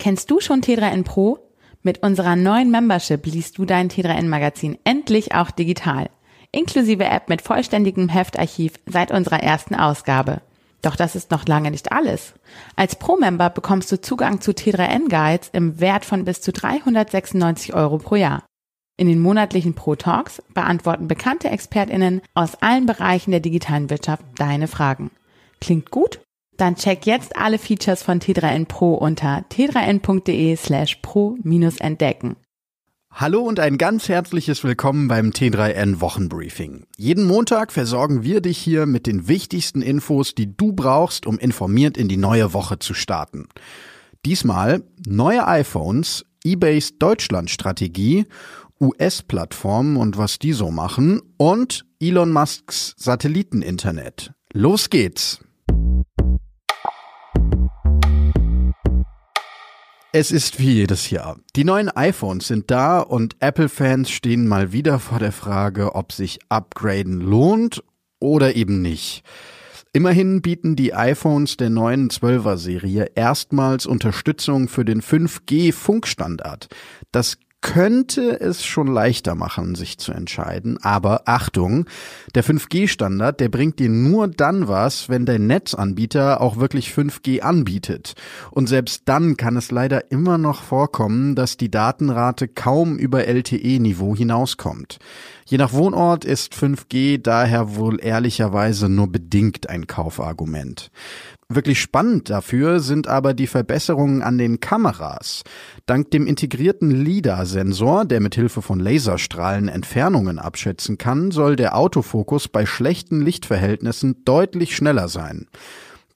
Kennst du schon T3N Pro? Mit unserer neuen Membership liest du dein T3N Magazin endlich auch digital. Inklusive App mit vollständigem Heftarchiv seit unserer ersten Ausgabe. Doch das ist noch lange nicht alles. Als Pro-Member bekommst du Zugang zu T3N Guides im Wert von bis zu 396 Euro pro Jahr. In den monatlichen Pro Talks beantworten bekannte ExpertInnen aus allen Bereichen der digitalen Wirtschaft deine Fragen. Klingt gut? Dann check jetzt alle Features von T3N Pro unter t3n.de slash pro-entdecken. Hallo und ein ganz herzliches Willkommen beim T3N Wochenbriefing. Jeden Montag versorgen wir dich hier mit den wichtigsten Infos, die du brauchst, um informiert in die neue Woche zu starten. Diesmal neue iPhones, eBays Deutschland-Strategie, US-Plattformen und was die so machen und Elon Musks Satelliteninternet. Los geht's! Es ist wie jedes Jahr. Die neuen iPhones sind da und Apple-Fans stehen mal wieder vor der Frage, ob sich Upgraden lohnt oder eben nicht. Immerhin bieten die iPhones der neuen 12er Serie erstmals Unterstützung für den 5G Funkstandard. Das könnte es schon leichter machen, sich zu entscheiden. Aber Achtung, der 5G-Standard, der bringt dir nur dann was, wenn dein Netzanbieter auch wirklich 5G anbietet. Und selbst dann kann es leider immer noch vorkommen, dass die Datenrate kaum über LTE-Niveau hinauskommt. Je nach Wohnort ist 5G daher wohl ehrlicherweise nur bedingt ein Kaufargument. Wirklich spannend dafür sind aber die Verbesserungen an den Kameras. Dank dem integrierten LIDAR-Sensor, der mit Hilfe von Laserstrahlen Entfernungen abschätzen kann, soll der Autofokus bei schlechten Lichtverhältnissen deutlich schneller sein.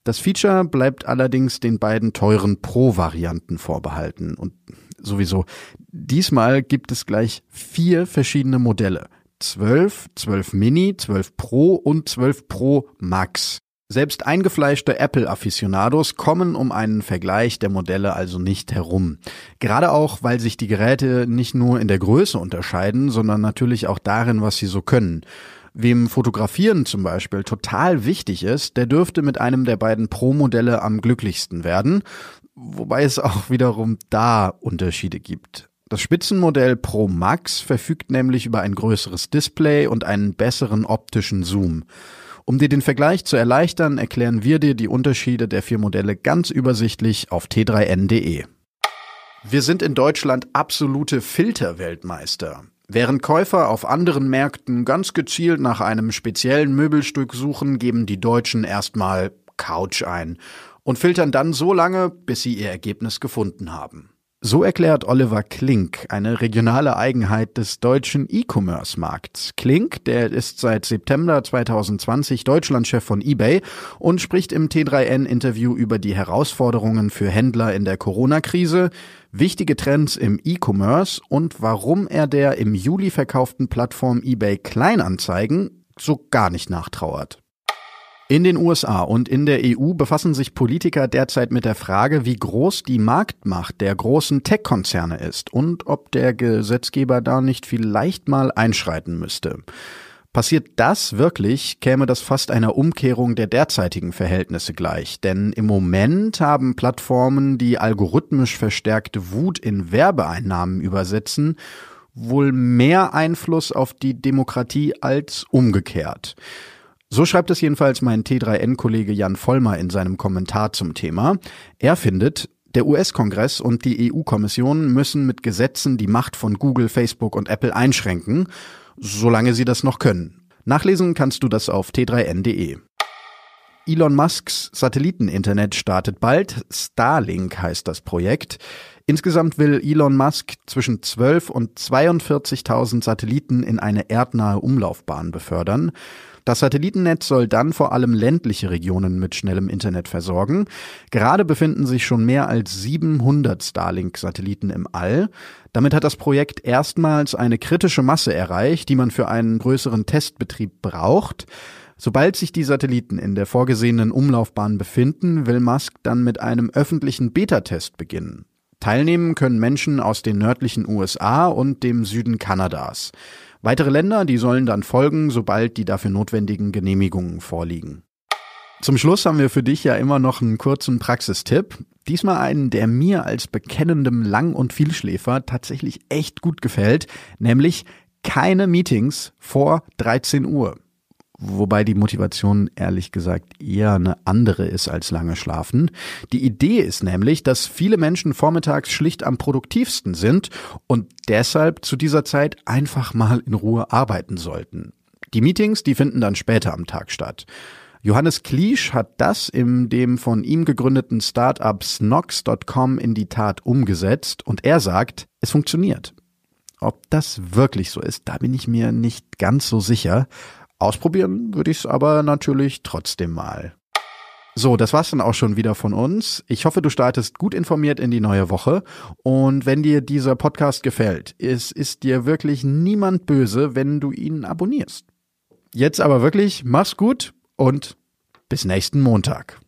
Das Feature bleibt allerdings den beiden teuren Pro-Varianten vorbehalten. Und sowieso, diesmal gibt es gleich vier verschiedene Modelle. 12, 12 Mini, 12 Pro und 12 Pro Max. Selbst eingefleischte Apple-Afficionados kommen um einen Vergleich der Modelle also nicht herum. Gerade auch, weil sich die Geräte nicht nur in der Größe unterscheiden, sondern natürlich auch darin, was sie so können. Wem Fotografieren zum Beispiel total wichtig ist, der dürfte mit einem der beiden Pro-Modelle am glücklichsten werden, wobei es auch wiederum da Unterschiede gibt. Das Spitzenmodell Pro Max verfügt nämlich über ein größeres Display und einen besseren optischen Zoom. Um dir den Vergleich zu erleichtern, erklären wir dir die Unterschiede der vier Modelle ganz übersichtlich auf t3n.de. Wir sind in Deutschland absolute Filterweltmeister. Während Käufer auf anderen Märkten ganz gezielt nach einem speziellen Möbelstück suchen, geben die Deutschen erstmal Couch ein und filtern dann so lange, bis sie ihr Ergebnis gefunden haben. So erklärt Oliver Klink eine regionale Eigenheit des deutschen E-Commerce-Markts. Klink, der ist seit September 2020 Deutschlandchef von eBay und spricht im T3N-Interview über die Herausforderungen für Händler in der Corona-Krise, wichtige Trends im E-Commerce und warum er der im Juli verkauften Plattform eBay Kleinanzeigen so gar nicht nachtrauert. In den USA und in der EU befassen sich Politiker derzeit mit der Frage, wie groß die Marktmacht der großen Tech-Konzerne ist und ob der Gesetzgeber da nicht vielleicht mal einschreiten müsste. Passiert das wirklich, käme das fast einer Umkehrung der derzeitigen Verhältnisse gleich. Denn im Moment haben Plattformen, die algorithmisch verstärkte Wut in Werbeeinnahmen übersetzen, wohl mehr Einfluss auf die Demokratie als umgekehrt. So schreibt es jedenfalls mein T3N-Kollege Jan Vollmer in seinem Kommentar zum Thema. Er findet, der US-Kongress und die EU-Kommission müssen mit Gesetzen die Macht von Google, Facebook und Apple einschränken, solange sie das noch können. Nachlesen kannst du das auf t3n.de. Elon Musks Satelliteninternet startet bald. Starlink heißt das Projekt. Insgesamt will Elon Musk zwischen 12 und 42.000 Satelliten in eine erdnahe Umlaufbahn befördern. Das Satellitennetz soll dann vor allem ländliche Regionen mit schnellem Internet versorgen. Gerade befinden sich schon mehr als 700 Starlink-Satelliten im All. Damit hat das Projekt erstmals eine kritische Masse erreicht, die man für einen größeren Testbetrieb braucht. Sobald sich die Satelliten in der vorgesehenen Umlaufbahn befinden, will Musk dann mit einem öffentlichen Beta-Test beginnen. Teilnehmen können Menschen aus den nördlichen USA und dem Süden Kanadas. Weitere Länder, die sollen dann folgen, sobald die dafür notwendigen Genehmigungen vorliegen. Zum Schluss haben wir für dich ja immer noch einen kurzen Praxistipp. Diesmal einen, der mir als bekennendem Lang- und Vielschläfer tatsächlich echt gut gefällt, nämlich keine Meetings vor 13 Uhr. Wobei die Motivation ehrlich gesagt eher eine andere ist als lange schlafen. Die Idee ist nämlich, dass viele Menschen vormittags schlicht am produktivsten sind und deshalb zu dieser Zeit einfach mal in Ruhe arbeiten sollten. Die Meetings, die finden dann später am Tag statt. Johannes Kliesch hat das in dem von ihm gegründeten Startup Snox.com in die Tat umgesetzt und er sagt, es funktioniert. Ob das wirklich so ist, da bin ich mir nicht ganz so sicher. Ausprobieren würde ich es aber natürlich trotzdem mal. So, das war's dann auch schon wieder von uns. Ich hoffe, du startest gut informiert in die neue Woche. Und wenn dir dieser Podcast gefällt, es ist dir wirklich niemand böse, wenn du ihn abonnierst. Jetzt aber wirklich, mach's gut und bis nächsten Montag.